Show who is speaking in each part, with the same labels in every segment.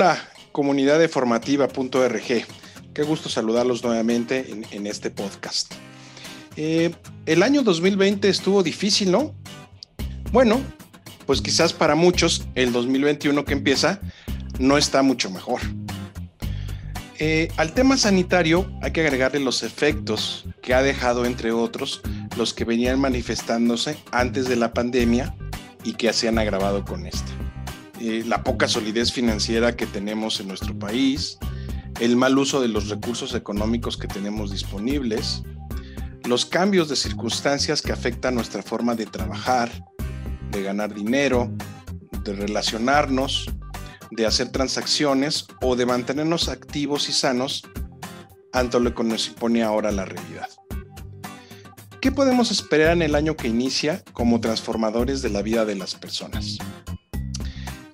Speaker 1: Hola, comunidad de formativa.org. Qué gusto saludarlos nuevamente en, este podcast. Eh, el año 2020 estuvo difícil, ¿no? Bueno, pues quizás para muchos el 2021 que empieza no está mucho mejor. Eh, al tema sanitario hay que agregarle los efectos que ha dejado, entre otros, los que venían manifestándose antes de la pandemia y que se han agravado con esta. Eh, la poca solidez financiera que tenemos en nuestro país, el mal uso de los recursos económicos que tenemos disponibles, los cambios de circunstancias que afectan nuestra forma de trabajar, de ganar dinero, de relacionarnos, de hacer transacciones o de mantenernos activos y sanos ante lo que nos impone ahora la realidad. ¿Qué podemos esperar en el año que inicia como transformadores de la vida de las personas?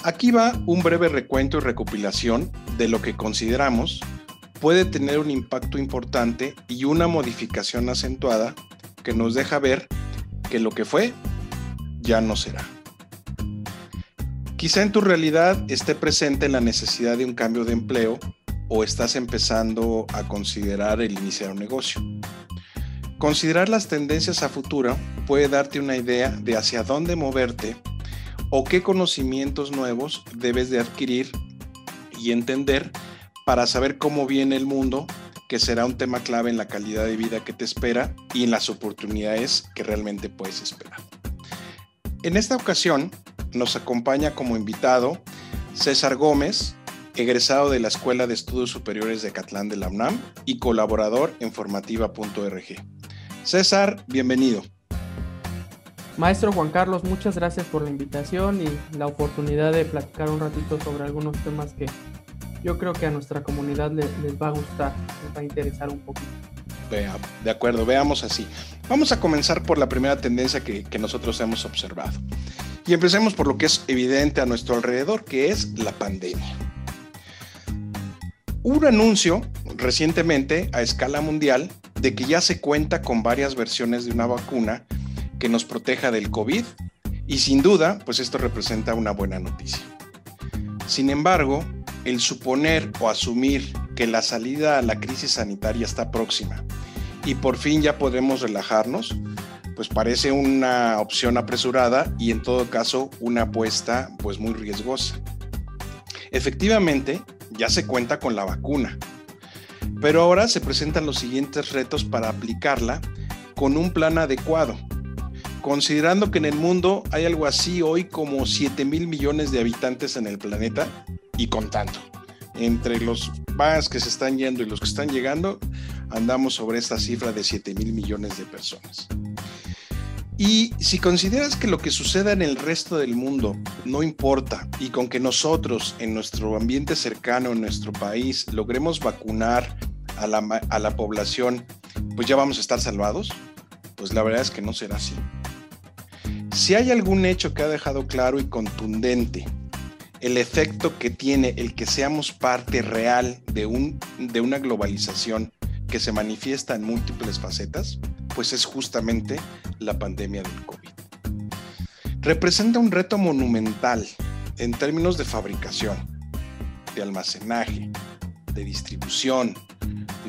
Speaker 1: Aquí va un breve recuento y recopilación de lo que consideramos puede tener un impacto importante y una modificación acentuada que nos deja ver que lo que fue ya no será. Quizá en tu realidad esté presente la necesidad de un cambio de empleo o estás empezando a considerar el iniciar un negocio. Considerar las tendencias a futuro puede darte una idea de hacia dónde moverte o qué conocimientos nuevos debes de adquirir y entender para saber cómo viene el mundo, que será un tema clave en la calidad de vida que te espera y en las oportunidades que realmente puedes esperar. En esta ocasión nos acompaña como invitado César Gómez, egresado de la Escuela de Estudios Superiores de Catlán de la UNAM y colaborador en formativa.org. César, bienvenido.
Speaker 2: Maestro Juan Carlos, muchas gracias por la invitación y la oportunidad de platicar un ratito sobre algunos temas que yo creo que a nuestra comunidad les, va a gustar, les va a interesar un poquito.
Speaker 1: de acuerdo, veamos así. Vamos a comenzar por la primera tendencia que, que nosotros hemos observado. Y empecemos por lo que es evidente a nuestro alrededor, que es la pandemia. Un anuncio recientemente a escala mundial de que ya se cuenta con varias versiones de una vacuna que nos proteja del COVID y sin duda, pues esto representa una buena noticia. Sin embargo, el suponer o asumir que la salida a la crisis sanitaria está próxima y por fin ya podemos relajarnos, pues parece una opción apresurada y en todo caso una apuesta pues muy riesgosa. Efectivamente, ya se cuenta con la vacuna, pero ahora se presentan los siguientes retos para aplicarla con un plan adecuado considerando que en el mundo hay algo así hoy como 7 mil millones de habitantes en el planeta y contando. Entre los más que se están yendo y los que están llegando, andamos sobre esta cifra de 7 mil millones de personas. Y si consideras que lo que suceda en el resto del mundo no importa y con que nosotros en nuestro ambiente cercano, en nuestro país, logremos vacunar a la, a la población, pues ya vamos a estar salvados, pues la verdad es que no será así. Si hay algún hecho que ha dejado claro y contundente el efecto que tiene el que seamos parte real de, un, de una globalización que se manifiesta en múltiples facetas, pues es justamente la pandemia del COVID. Representa un reto monumental en términos de fabricación, de almacenaje, de distribución,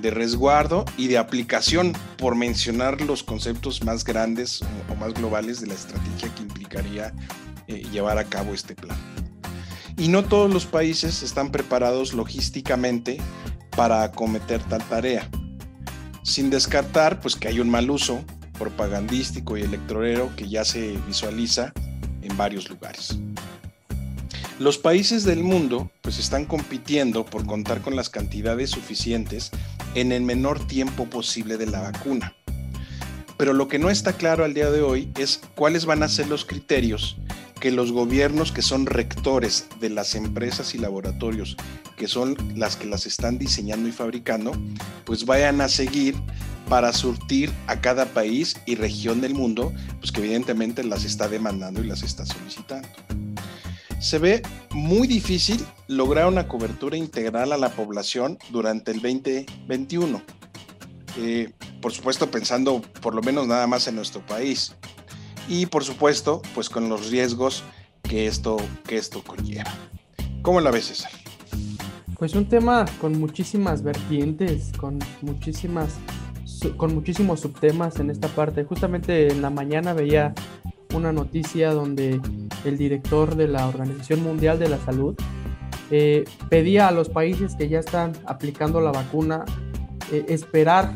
Speaker 1: de resguardo y de aplicación, por mencionar los conceptos más grandes o más globales de la estrategia que implicaría eh, llevar a cabo este plan. Y no todos los países están preparados logísticamente para acometer tal tarea, sin descartar pues que hay un mal uso propagandístico y electorero que ya se visualiza en varios lugares. Los países del mundo pues están compitiendo por contar con las cantidades suficientes en el menor tiempo posible de la vacuna. Pero lo que no está claro al día de hoy es cuáles van a ser los criterios que los gobiernos que son rectores de las empresas y laboratorios, que son las que las están diseñando y fabricando, pues vayan a seguir para surtir a cada país y región del mundo, pues que evidentemente las está demandando y las está solicitando se ve muy difícil lograr una cobertura integral a la población durante el 2021. Eh, por supuesto, pensando por lo menos nada más en nuestro país. Y por supuesto, pues con los riesgos que esto, que esto conlleva. ¿Cómo la ves, César?
Speaker 2: Pues un tema con muchísimas vertientes, con muchísimas con muchísimos subtemas en esta parte. Justamente en la mañana veía una noticia donde el director de la Organización Mundial de la Salud eh, pedía a los países que ya están aplicando la vacuna eh, esperar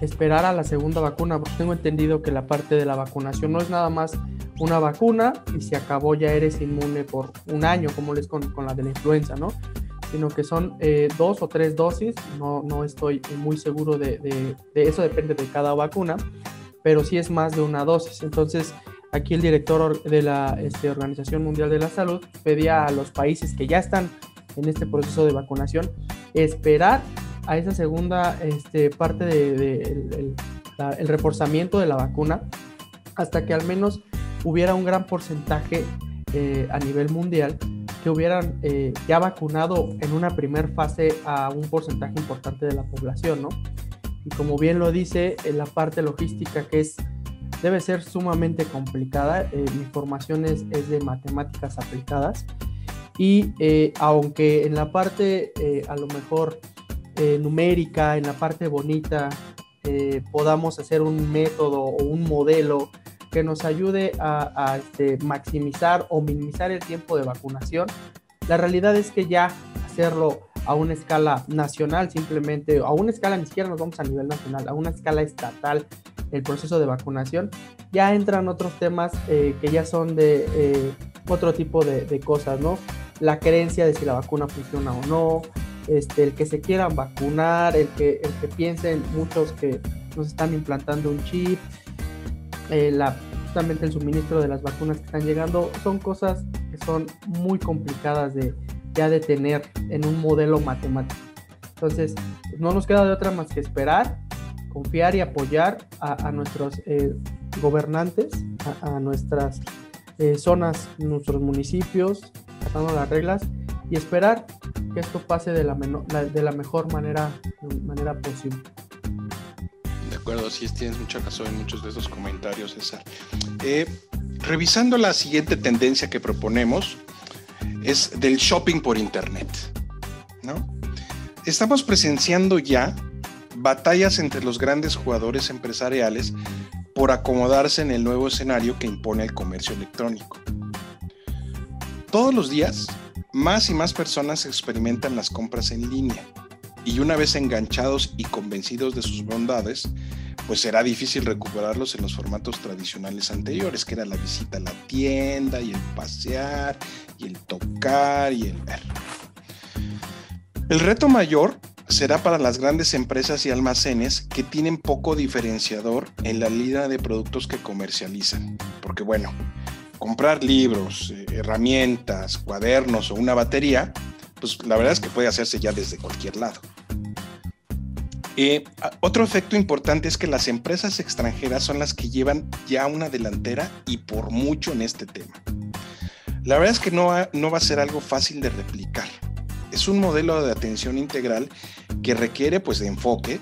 Speaker 2: esperar a la segunda vacuna, porque tengo entendido que la parte de la vacunación no es nada más una vacuna y si acabó ya eres inmune por un año, como les con, con la de la influenza, ¿no? Sino que son eh, dos o tres dosis, no, no estoy muy seguro de, de, eso, depende de cada vacuna, pero sí es más de una dosis. Entonces, aquí el director de la este, Organización Mundial de la Salud pedía a los países que ya están en este proceso de vacunación esperar a esa segunda este, parte del de, el reforzamiento de la vacuna hasta que al menos hubiera un gran porcentaje eh, a nivel mundial que hubieran eh, ya vacunado en una primera fase a un porcentaje importante de la población, ¿no? Y como bien lo dice, en la parte logística que es debe ser sumamente complicada. Eh, mi formación es, es, de matemáticas aplicadas y aunque en la parte a lo mejor eh, numérica, en la parte bonita, eh, podamos hacer un método o un modelo que nos ayude a, este, maximizar o minimizar el tiempo de vacunación. La realidad es que ya hacerlo a una escala nacional, simplemente, a una escala, ni siquiera nos vamos a nivel nacional, a una escala estatal, el proceso de vacunación, ya entran otros temas eh, que ya son de otro tipo de, de, cosas, ¿no? La creencia de si la vacuna funciona o no, este, el que se quieran vacunar, el que, el que piensen muchos que nos están implantando un chip, eh, la, justamente el suministro de las vacunas que están llegando, son cosas que son muy complicadas de ya de tener en un modelo matemático. Entonces, no nos queda de otra más que esperar, confiar y apoyar a, nuestros eh, gobernantes, a, nuestras eh, zonas, nuestros municipios, pasando las reglas y esperar que esto pase de la, de la mejor manera, manera posible.
Speaker 1: De acuerdo, sí tienes mucha razón en muchos de esos comentarios, César. Eh, revisando la siguiente tendencia que proponemos, es del shopping por internet. ¿no? Estamos presenciando ya batallas entre los grandes jugadores empresariales por acomodarse en el nuevo escenario que impone el comercio electrónico. Todos los días más y más personas experimentan las compras en línea y una vez enganchados y convencidos de sus bondades, pues será difícil recuperarlos en los formatos tradicionales anteriores, que era la visita a la tienda y el pasear y el tocar y el ver. El reto mayor será para las grandes empresas y almacenes que tienen poco diferenciador en la línea de productos que comercializan, porque bueno, comprar libros, eh, herramientas, cuadernos o una batería, pues la verdad es que puede hacerse ya desde cualquier lado. Eh, otro efecto importante es que las empresas extranjeras son las que llevan ya una delantera y por mucho en este tema. La verdad es que no, no va a ser algo fácil de replicar. Es un modelo de atención integral que requiere pues de enfoque,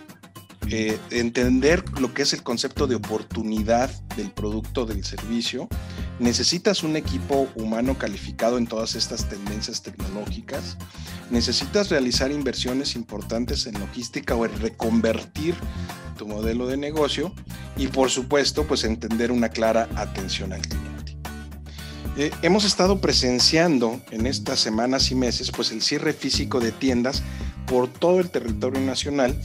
Speaker 1: eh, entender lo que es el concepto de oportunidad del producto, del servicio. Necesitas un equipo humano calificado en todas estas tendencias tecnológicas. Necesitas realizar inversiones importantes en logística o en reconvertir tu modelo de negocio y por supuesto pues entender una clara atención al cliente. Eh, hemos estado presenciando en estas semanas y meses pues el cierre físico de tiendas por todo el territorio nacional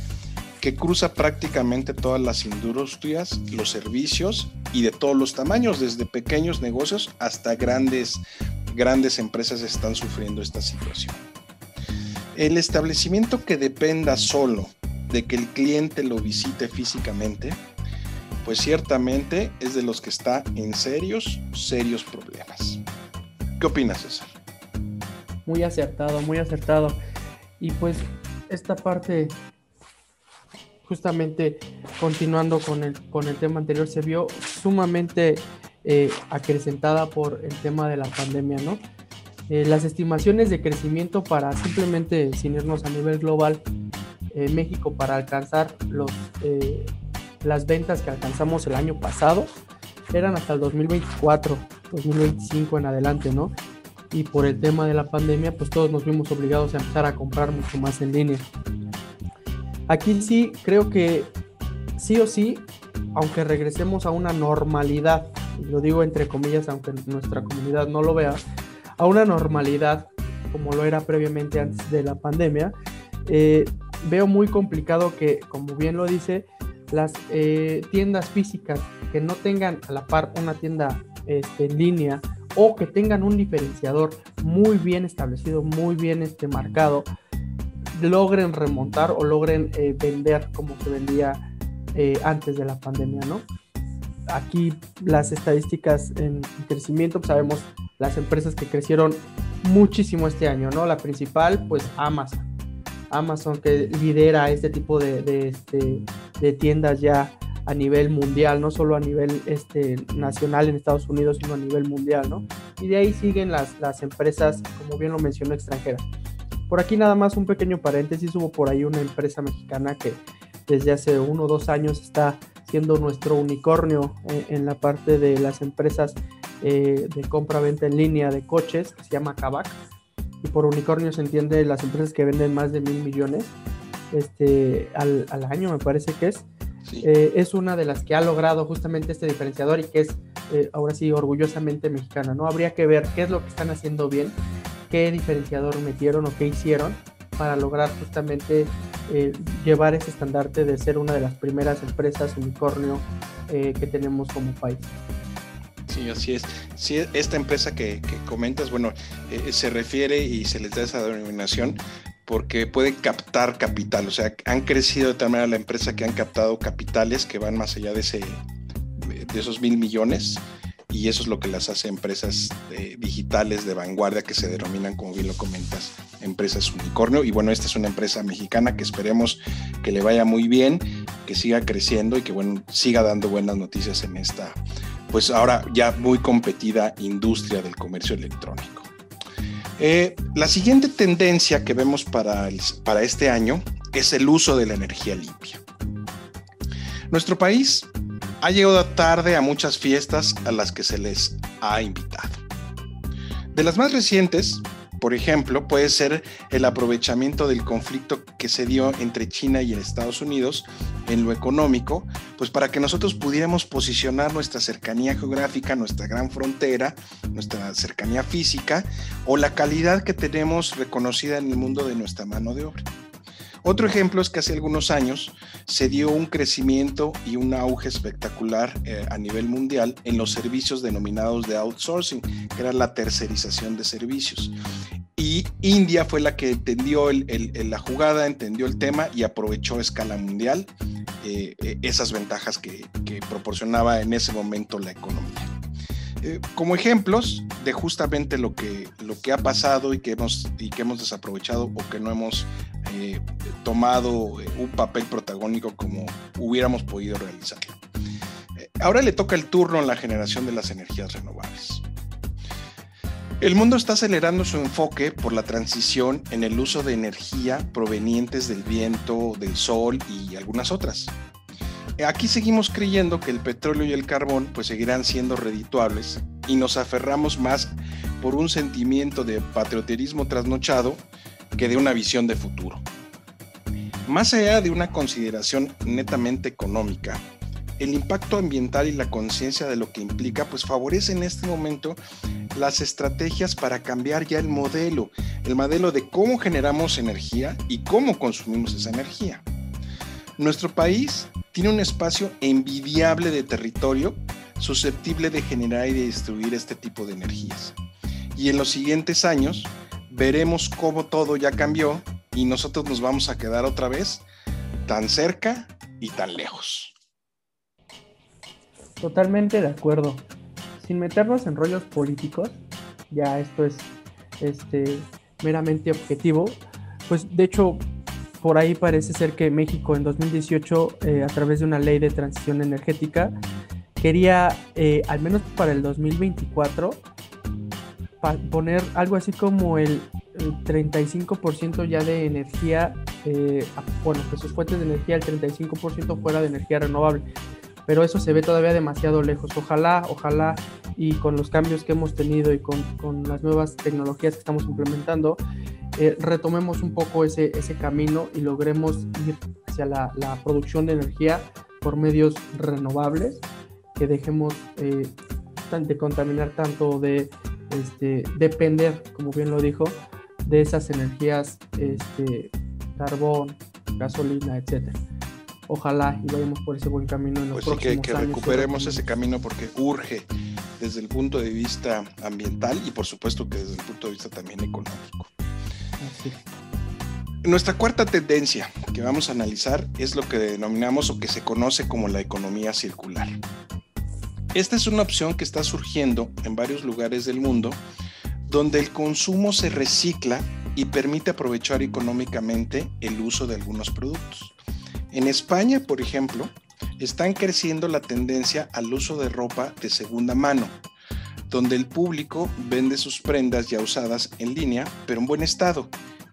Speaker 1: que cruza prácticamente todas las industrias, los servicios y de todos los tamaños, desde pequeños negocios hasta grandes, grandes empresas están sufriendo esta situación. El establecimiento que dependa solo de que el cliente lo visite físicamente, pues ciertamente es de los que está en serios, serios problemas. ¿Qué opinas, César?
Speaker 2: Muy acertado, muy acertado. Y pues esta parte justamente continuando con el, con el tema anterior, se vio sumamente eh, acrecentada por el tema de la pandemia, ¿no? Eh, las estimaciones de crecimiento para simplemente, sin irnos a nivel global, eh, México para alcanzar los, las ventas que alcanzamos el año pasado eran hasta el 2024, 2025 en adelante, ¿no? y por el tema de la pandemia, pues todos nos vimos obligados a empezar a comprar mucho más en línea. Aquí sí creo que sí o sí, aunque regresemos a una normalidad, lo digo entre comillas, aunque nuestra comunidad no lo vea, a una normalidad como lo era previamente antes de la pandemia, eh, veo muy complicado que, como bien lo dice, las eh, tiendas físicas que no tengan a la par una tienda este, en línea o que tengan un diferenciador muy bien establecido, muy bien este, marcado, logren remontar o logren eh, vender como se vendía antes de la pandemia, ¿no? Aquí las estadísticas en crecimiento, pues, sabemos las empresas que crecieron muchísimo este año, ¿no? La principal, pues Amazon. Amazon que lidera este tipo de, este, de tiendas ya a nivel mundial, no solo a nivel este, nacional en Estados Unidos, sino a nivel mundial, ¿no? Y de ahí siguen las, las empresas, como bien lo mencionó, extranjeras. Por aquí nada más un pequeño paréntesis, hubo por ahí una empresa mexicana que desde hace uno o dos años está siendo nuestro unicornio en, la parte de las empresas eh, de compra-venta en línea de coches se llama Kavak. Y por unicornio se entiende las empresas que venden más de mil millones este, al, al año, me parece que es. Eh, es una de las que ha logrado justamente este diferenciador y que es eh, ahora sí orgullosamente mexicana. ¿no? Habría que ver qué es lo que están haciendo bien, qué diferenciador metieron o qué hicieron para lograr justamente llevar ese estandarte de ser una de las primeras empresas unicornio que tenemos como país.
Speaker 1: Sí, así es. Sí, esta empresa que, comentas, bueno, eh, se refiere y se les da esa denominación porque pueden captar capital, o sea, han crecido de tal manera la empresa que han captado capitales que van más allá de, ese, de esos mil millones y eso es lo que las hace empresas eh, digitales de vanguardia que se denominan, como bien lo comentas, empresas unicornio. Y bueno, esta es una empresa mexicana que esperemos que le vaya muy bien, que siga creciendo y que bueno, siga dando buenas noticias en esta pues ahora ya muy competida industria del comercio electrónico. Eh, la siguiente tendencia que vemos para, para este año es el uso de la energía limpia. Nuestro país ha llegado tarde a muchas fiestas a las que se les ha invitado. De las más recientes, por ejemplo, puede ser el aprovechamiento del conflicto que se dio entre China y Estados Unidos en lo económico, pues para que nosotros pudiéramos posicionar nuestra cercanía geográfica, nuestra gran frontera, nuestra cercanía física o la calidad que tenemos reconocida en el mundo de nuestra mano de obra. Otro ejemplo es que hace algunos años se dio un crecimiento y un auge espectacular eh, a nivel mundial en los servicios denominados de outsourcing, que era la tercerización de servicios. Y India fue la que entendió la jugada, entendió el tema y aprovechó a escala mundial eh, eh, esas ventajas que proporcionaba en ese momento la economía. Eh, como ejemplos de justamente lo que, lo que ha pasado y que hemos, y que hemos desaprovechado o que no hemos eh, tomado eh, un papel protagónico como hubiéramos podido realizarlo. ahora le toca el turno a la generación de las energías renovables. El mundo está acelerando su enfoque por la transición en el uso de energía provenientes del viento, del sol y algunas otras. Aquí seguimos creyendo que el petróleo y el carbón pues seguirán siendo redituables y nos aferramos más por un sentimiento de patrioterismo trasnochado que de una visión de futuro. Más allá de una consideración netamente económica, el impacto ambiental y la conciencia de lo que implica pues favorece en este momento las estrategias para cambiar ya el modelo, el modelo de cómo generamos energía y cómo consumimos esa energía. Nuestro país tiene un espacio envidiable de territorio susceptible de generar y de distribuir este tipo de energías. Y en los siguientes años veremos cómo todo ya cambió y nosotros nos vamos a quedar otra vez tan cerca y tan lejos.
Speaker 2: Totalmente de acuerdo. Sin meternos en rollos políticos, ya esto es este, meramente objetivo, pues de hecho por ahí parece ser que México en 2018, eh, a través de una ley de transición energética, quería, eh, al menos para el 2024, poner algo así como el, 35% ya de energía, eh, bueno, que sus fuentes de energía, el 35% fuera de energía renovable. pero eso se ve todavía demasiado lejos. Ojalá, ojalá y con los cambios que hemos tenido y con, con las nuevas tecnologías que estamos implementando, eh, retomemos un poco ese, ese camino y logremos ir hacia la, la producción de energía por medios renovables, que dejemos eh, de contaminar tanto, de este, depender, como bien lo dijo, de esas energías, este, carbón, gasolina, etcétera. Ojalá y vayamos por ese buen camino en los
Speaker 1: pues
Speaker 2: próximos
Speaker 1: que, que recuperemos ese camino porque urge desde el punto de vista ambiental y por supuesto que desde el punto de vista también económico. Nuestra cuarta tendencia que vamos a analizar es lo que denominamos o que se conoce como la economía circular. Esta es una opción que está surgiendo en varios lugares del mundo donde el consumo se recicla y permite aprovechar económicamente el uso de algunos productos. En España, por ejemplo, están creciendo la tendencia al uso de ropa de segunda mano, donde el público vende sus prendas ya usadas en línea, pero en buen estado,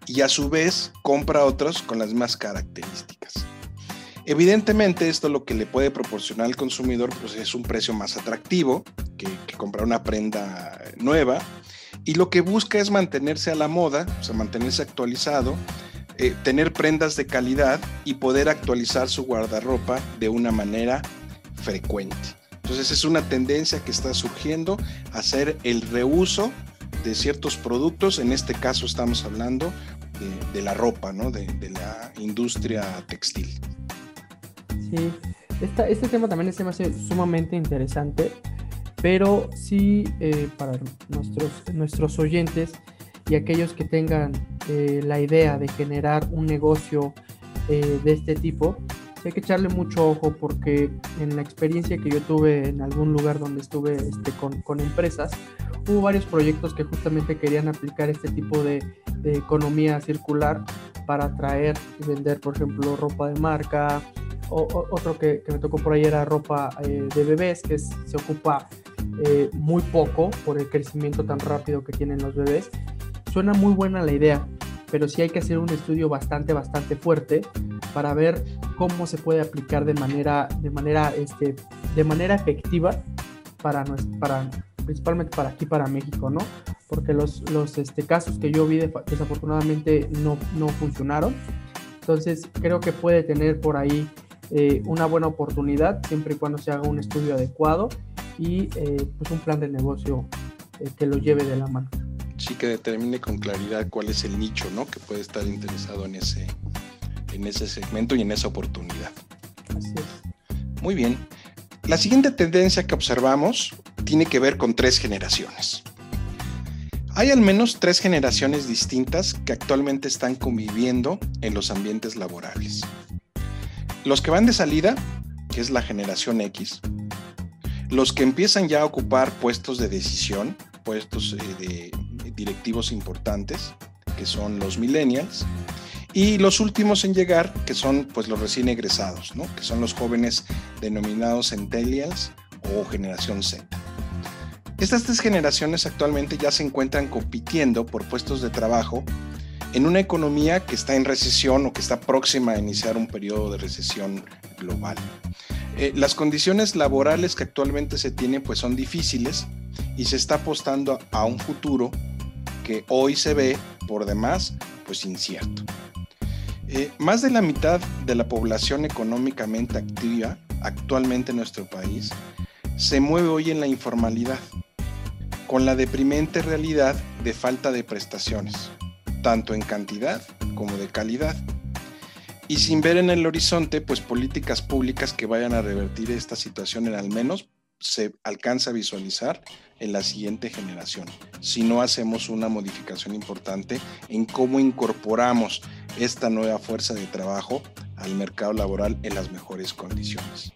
Speaker 1: y a su vez compra otros con las mismas características. Evidentemente esto lo que le puede proporcionar al consumidor pues, es un precio más atractivo que, comprar una prenda nueva y lo que busca es mantenerse a la moda, o sea, mantenerse actualizado, eh, tener prendas de calidad y poder actualizar su guardarropa de una manera frecuente. Entonces es una tendencia que está surgiendo hacer el reuso de ciertos productos, en este caso estamos hablando de, la ropa, ¿no? de, la industria textil.
Speaker 2: Sí, este tema también se me hace sumamente interesante, pero sí eh, para nuestros, nuestros oyentes y aquellos que tengan eh, la idea de generar un negocio eh, de este tipo, hay que echarle mucho ojo porque en la experiencia que yo tuve en algún lugar donde estuve este, con, con, empresas, hubo varios proyectos que justamente querían aplicar este tipo de, de economía circular para traer y vender, por ejemplo, ropa de marca, otro que, me tocó por ahí era ropa eh, de bebés, que se ocupa eh, muy poco por el crecimiento tan rápido que tienen los bebés. Suena muy buena la idea, pero sí hay que hacer un estudio bastante, bastante fuerte para ver cómo se puede aplicar de manera, de manera, este, de manera efectiva para, para, principalmente para aquí, para México, ¿no? Porque los, los este, casos que yo vi desafortunadamente no, no funcionaron. Entonces creo que puede tener por ahí eh, una buena oportunidad siempre y cuando se haga un estudio adecuado y eh, pues un plan de negocio eh, que lo lleve de la mano.
Speaker 1: Sí, que determine con claridad cuál es el nicho ¿no? que puede estar interesado en ese, en ese segmento y en esa oportunidad.
Speaker 2: Así es.
Speaker 1: Muy bien. La siguiente tendencia que observamos tiene que ver con tres generaciones. Hay al menos tres generaciones distintas que actualmente están conviviendo en los ambientes laborales. Los que van de salida, que es la generación X, los que empiezan ya a ocupar puestos de decisión, puestos eh, de directivos importantes, que son los millennials, y los últimos en llegar, que son pues los recién egresados, ¿no? que son los jóvenes denominados centennials o generación Z. Estas tres generaciones actualmente ya se encuentran compitiendo por puestos de trabajo en una economía que está en recesión o que está próxima a iniciar un periodo de recesión global. Eh, las condiciones laborales que actualmente se tienen pues son difíciles y se está apostando a un futuro que hoy se ve por demás pues incierto. Eh, más de la mitad de la población económicamente activa actualmente en nuestro país se mueve hoy en la informalidad, con la deprimente realidad de falta de prestaciones tanto en cantidad como de calidad. Y sin ver en el horizonte, pues políticas públicas que vayan a revertir esta situación en al menos se alcanza a visualizar en la siguiente generación, si no hacemos una modificación importante en cómo incorporamos esta nueva fuerza de trabajo al mercado laboral en las mejores condiciones.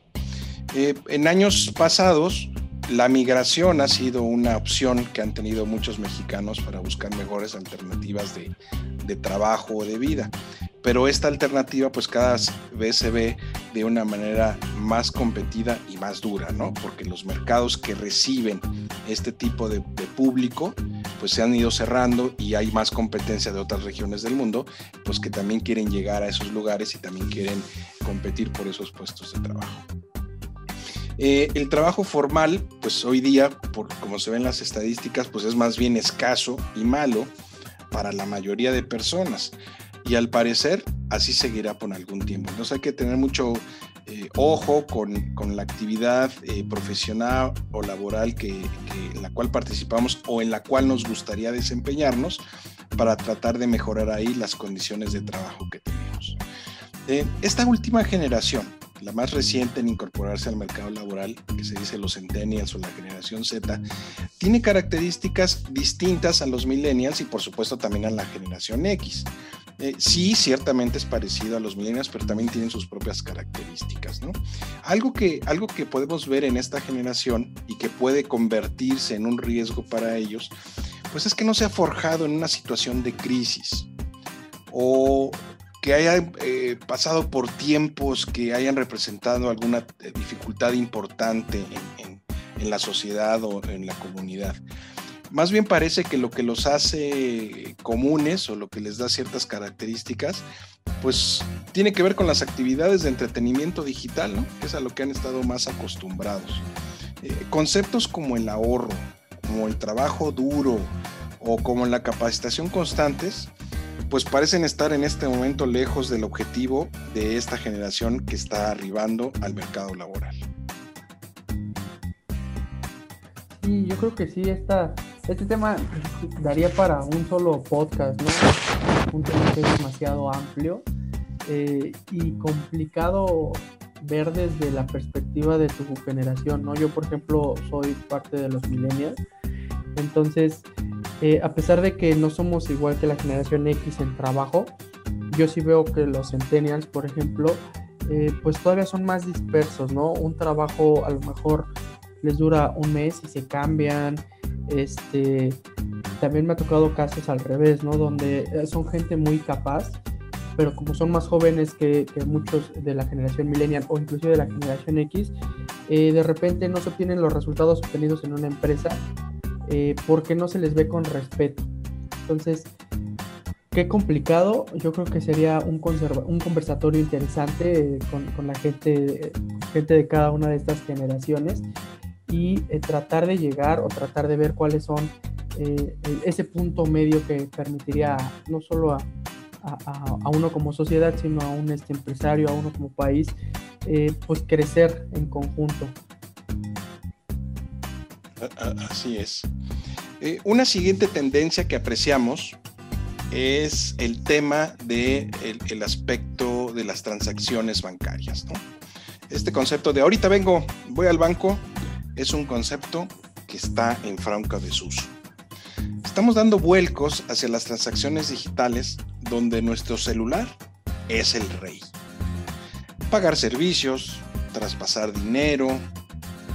Speaker 1: Eh, en años pasados, la migración ha sido una opción que han tenido muchos mexicanos para buscar mejores alternativas de, trabajo o de vida. Pero esta alternativa pues cada vez se ve de una manera más competida y más dura, ¿no? Porque los mercados que reciben este tipo de, público pues se han ido cerrando y hay más competencia de otras regiones del mundo, pues que también quieren llegar a esos lugares y también quieren competir por esos puestos de trabajo. Eh, el trabajo formal, pues hoy día, por como se ven las estadísticas, pues es más bien escaso y malo para la mayoría de personas. Y al parecer así seguirá por algún tiempo. Entonces hay que tener mucho eh, ojo con, con, la actividad eh, profesional o laboral que, en la cual participamos o en la cual nos gustaría desempeñarnos para tratar de mejorar ahí las condiciones de trabajo que tenemos. Eh, esta última generación, la más reciente en incorporarse al mercado laboral, que se dice los centennials o la generación Z, tiene características distintas a los millennials y por supuesto también a la generación X. Eh, sí, ciertamente es parecido a los millennials, pero también tienen sus propias características, ¿no? Algo que, algo que podemos ver en esta generación y que puede convertirse en un riesgo para ellos, pues es que no se ha forjado en una situación de crisis o que haya eh, pasado por tiempos que hayan representado alguna eh, dificultad importante en, la sociedad o en la comunidad. Más bien parece que lo que los hace comunes o lo que les da ciertas características, pues tiene que ver con las actividades de entretenimiento digital, ¿no? Que es a lo que han estado más acostumbrados. Eh, conceptos como el ahorro, como el trabajo duro o como la capacitación constantes, pues parecen estar en este momento lejos del objetivo de esta generación que está arribando al mercado laboral.
Speaker 2: Sí, yo creo que sí, esta, este tema daría para un solo podcast, ¿no? Un tema que es demasiado amplio eh, y complicado ver desde la perspectiva de tu generación, ¿no? Yo, por ejemplo, soy parte de los millennials, entonces eh, a pesar de que no somos igual que la generación X en trabajo, yo sí veo que los centennials, por ejemplo, eh, pues todavía son más dispersos, ¿no? Un trabajo a lo mejor les dura un mes y se cambian. Este, también me ha tocado casos al revés, ¿no? Donde eh, son gente muy capaz, pero como son más jóvenes que, muchos de la generación millennial o inclusive de la generación X, de repente no se obtienen los resultados obtenidos en una empresa eh, porque no se les ve con respeto. Entonces, qué complicado. Yo creo que sería un, un conversatorio interesante eh, con, la gente, gente de cada una de estas generaciones y eh, tratar de llegar o tratar de ver cuáles son ese punto medio que permitiría no solo a, a, uno como sociedad, sino a un este empresario, a uno como país, pues crecer en conjunto.
Speaker 1: Así es. Eh, una siguiente tendencia que apreciamos es el tema del de el aspecto de las transacciones bancarias. Este concepto de ahorita vengo, voy al banco, es un concepto que está en franca desuso. Estamos dando vuelcos hacia las transacciones digitales donde nuestro celular es el rey. Pagar servicios, traspasar dinero,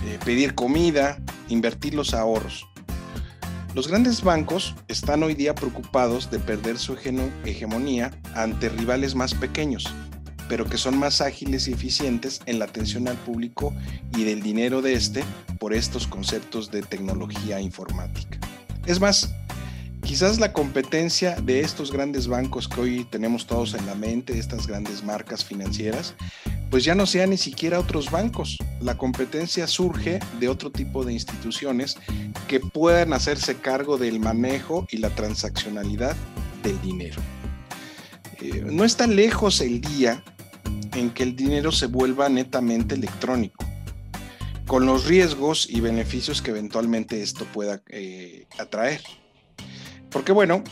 Speaker 1: eh, pedir comida, invertir los ahorros. Los grandes bancos están hoy día preocupados de perder su hegemonía ante rivales más pequeños, pero que son más ágiles y eficientes en la atención al público y del dinero de este por estos conceptos de tecnología informática. Es más, quizás la competencia de estos grandes bancos que hoy tenemos todos en la mente, estas grandes marcas financieras, pues ya no sean ni siquiera otros bancos. La competencia surge de otro tipo de instituciones que puedan hacerse cargo del manejo y la transaccionalidad del dinero. Eh, no está lejos el día en que el dinero se vuelva netamente electrónico, con los riesgos y beneficios que eventualmente esto pueda eh, atraer. Porque bueno,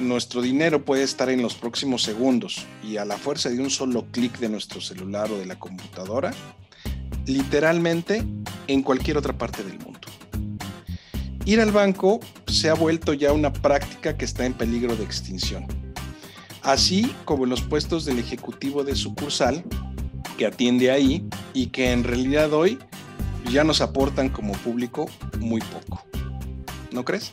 Speaker 1: nuestro dinero puede estar en los próximos segundos y a la fuerza de un solo clic de nuestro celular o de la computadora, literalmente en cualquier otra parte del mundo. Ir al banco se ha vuelto ya una práctica que está en peligro de extinción, así como en los puestos del ejecutivo de sucursal que atiende ahí y que en realidad hoy ya nos aportan como público muy poco. ¿No crees?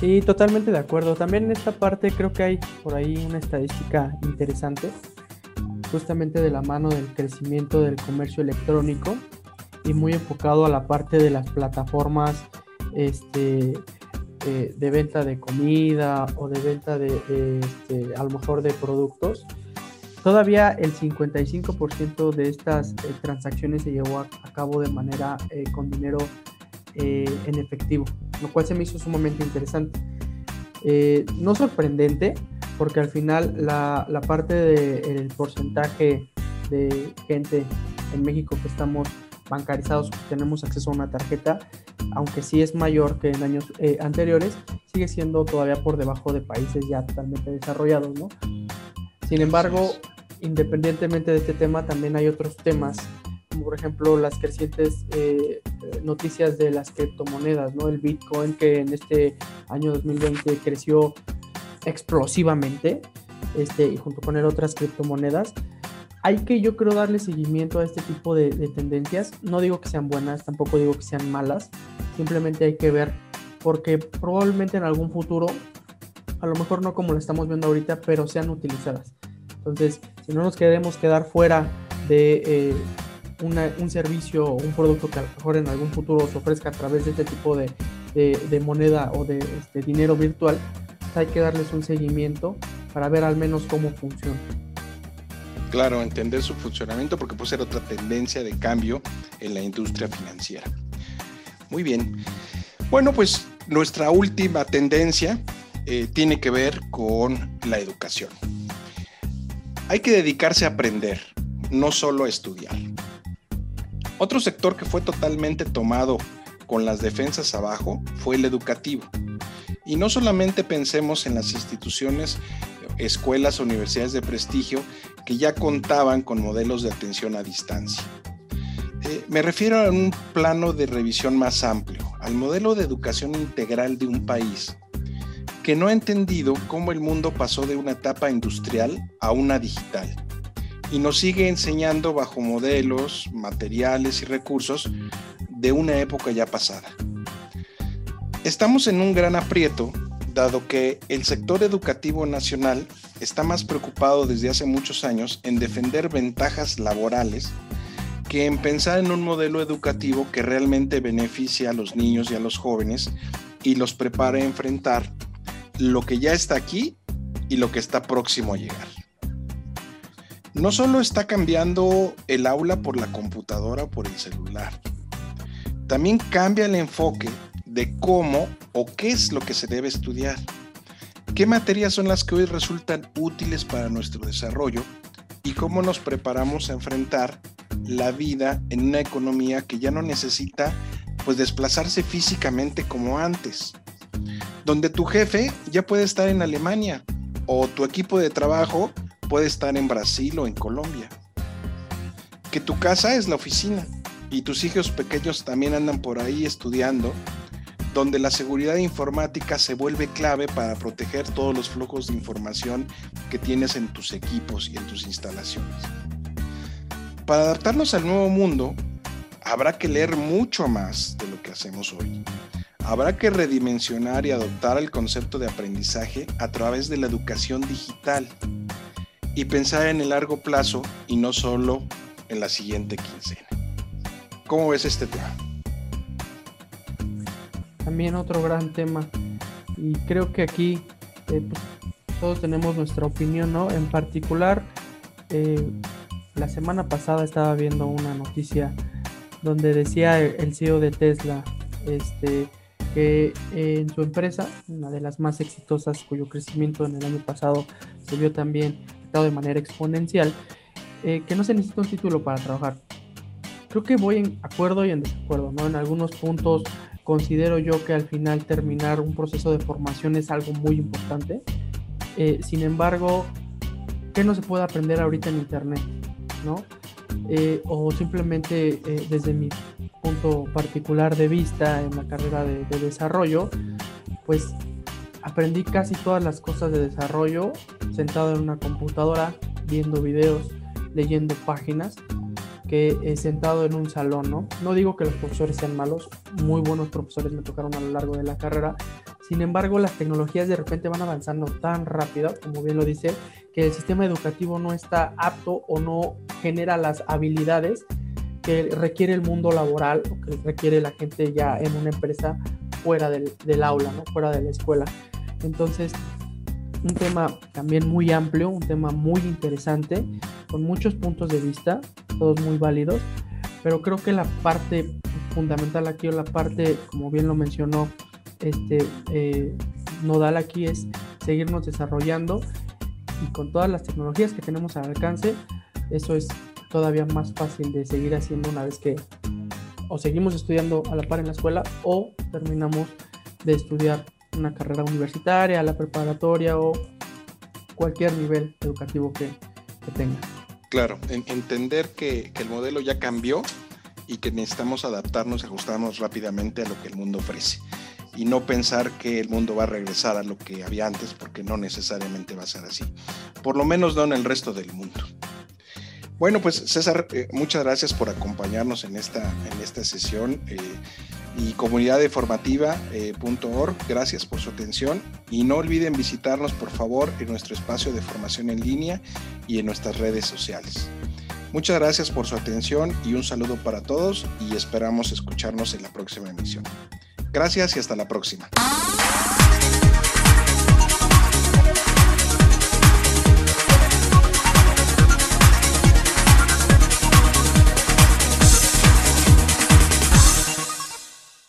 Speaker 2: Sí, totalmente de acuerdo. También en esta parte creo que hay por ahí una estadística interesante, justamente de la mano del crecimiento del comercio electrónico y muy enfocado a la parte de las plataformas este, eh, de venta de comida o de venta de, este, a lo mejor de productos. todavía el 55% de estas eh, transacciones se llevó a, cabo de manera con dinero en efectivo, lo cual se me hizo sumamente interesante. no sorprendente, porque al final la parte del porcentaje de gente en México que estamos bancarizados, tenemos acceso a una tarjeta, aunque sí es mayor que en años eh, anteriores, sigue siendo todavía por debajo de países ya totalmente desarrollados, ¿no? Sin embargo, independientemente de este tema, también hay otros temas, como por ejemplo las crecientes eh, noticias de las criptomonedas, ¿no? El Bitcoin que en este año 2020 creció explosivamente, este, y junto con él otras criptomonedas, hay que yo creo darle seguimiento a este tipo de, tendencias. No digo que sean buenas, tampoco digo que sean malas, simplemente hay que ver porque probablemente en algún futuro, a lo mejor no como lo estamos viendo ahorita, pero sean utilizadas. Entonces, si no nos queremos quedar fuera de eh, un servicio o un producto que a lo mejor en algún futuro se ofrezca a través de este tipo de, moneda o de este, dinero virtual, hay que darles un seguimiento para ver al menos cómo funciona.
Speaker 1: Claro, entender su funcionamiento porque puede ser otra tendencia de cambio en la industria financiera. Muy bien. Bueno, pues nuestra última tendencia eh, tiene que ver con la educación. Hay que dedicarse a aprender, no solo a estudiar. Otro sector que fue totalmente tomado con las defensas abajo fue el educativo. Y no solamente pensemos en las instituciones escuelas universidades de prestigio que ya contaban con modelos de atención a distancia. Eh, me refiero a un plano de revisión más amplio, al modelo de educación integral de un país que no ha entendido cómo el mundo pasó de una etapa industrial a una digital y nos sigue enseñando bajo modelos, materiales y recursos de una época ya pasada. Estamos en un gran aprieto dado que el sector educativo nacional está más preocupado desde hace muchos años en defender ventajas laborales que en pensar en un modelo educativo que realmente beneficie a los niños y a los jóvenes y los prepare a enfrentar lo que ya está aquí y lo que está próximo a llegar. No solo está cambiando el aula por la computadora o por el celular, también cambia el enfoque de cómo o qué es lo que se debe estudiar. ¿Qué materias son las que hoy resultan útiles para nuestro desarrollo y cómo nos preparamos a enfrentar la vida en una economía que ya no necesita pues desplazarse físicamente como antes? Donde tu jefe ya puede estar en Alemania o tu equipo de trabajo puede estar en Brasil o en Colombia. Que tu casa es la oficina y tus hijos pequeños también andan por ahí estudiando donde la seguridad informática se vuelve clave para proteger todos los flujos de información que tienes en tus equipos y en tus instalaciones. Para adaptarnos al nuevo mundo, habrá que leer mucho más de lo que hacemos hoy. Habrá que redimensionar y adoptar el concepto de aprendizaje a través de la educación digital y pensar en el largo plazo y no solo en la siguiente quincena. ¿Cómo ves este tema?
Speaker 2: También otro gran tema. Y creo que aquí eh, pues, todos tenemos nuestra opinión, ¿no? En particular, eh, la semana pasada estaba viendo una noticia donde decía el CEO de Tesla este, que en su empresa, una de las más exitosas, cuyo crecimiento en el año pasado se vio también de manera exponencial, eh, que no se necesita un título para trabajar. Creo que voy en acuerdo y en desacuerdo, ¿no? En algunos puntos considero yo que al final terminar un proceso de formación es algo muy importante. Eh, sin embargo, ¿qué no se puede aprender ahorita en Internet? ¿no? Eh, o simplemente eh, desde mi punto particular de vista en la carrera de, de, desarrollo, pues aprendí casi todas las cosas de desarrollo sentado en una computadora, viendo videos, leyendo páginas sentado en un salón, ¿no? No digo que los profesores sean malos, muy buenos profesores me tocaron a lo largo de la carrera, sin embargo las tecnologías de repente van avanzando tan rápido, como bien lo dice, que el sistema educativo no está apto o no genera las habilidades que requiere el mundo laboral o que requiere la gente ya en una empresa fuera del, del aula, ¿no? fuera de la escuela. Entonces, un tema también muy amplio, un tema muy interesante, con muchos puntos de vista, todos muy válidos, pero creo que la parte fundamental aquí o la parte, como bien lo mencionó, este, eh, nodal aquí es seguirnos desarrollando y con todas las tecnologías que tenemos al alcance, eso es todavía más fácil de seguir haciendo una vez que o seguimos estudiando a la par en la escuela o terminamos de estudiar una carrera universitaria, la preparatoria o cualquier nivel educativo que, tenga.
Speaker 1: Claro, entender que, que, el modelo ya cambió y que necesitamos adaptarnos y ajustarnos rápidamente a lo que el mundo ofrece. Y no pensar que el mundo va a regresar a lo que había antes, porque no necesariamente va a ser así. Por lo menos no en el resto del mundo. Bueno, pues César, eh, muchas gracias por acompañarnos en esta, en esta sesión. Eh, y comunidadeformativa.org, eh, gracias por su atención. Y no olviden visitarnos, por favor, en nuestro espacio de formación en línea y en nuestras redes sociales. Muchas gracias por su atención y un saludo para todos y esperamos escucharnos en la próxima emisión. Gracias y hasta la próxima.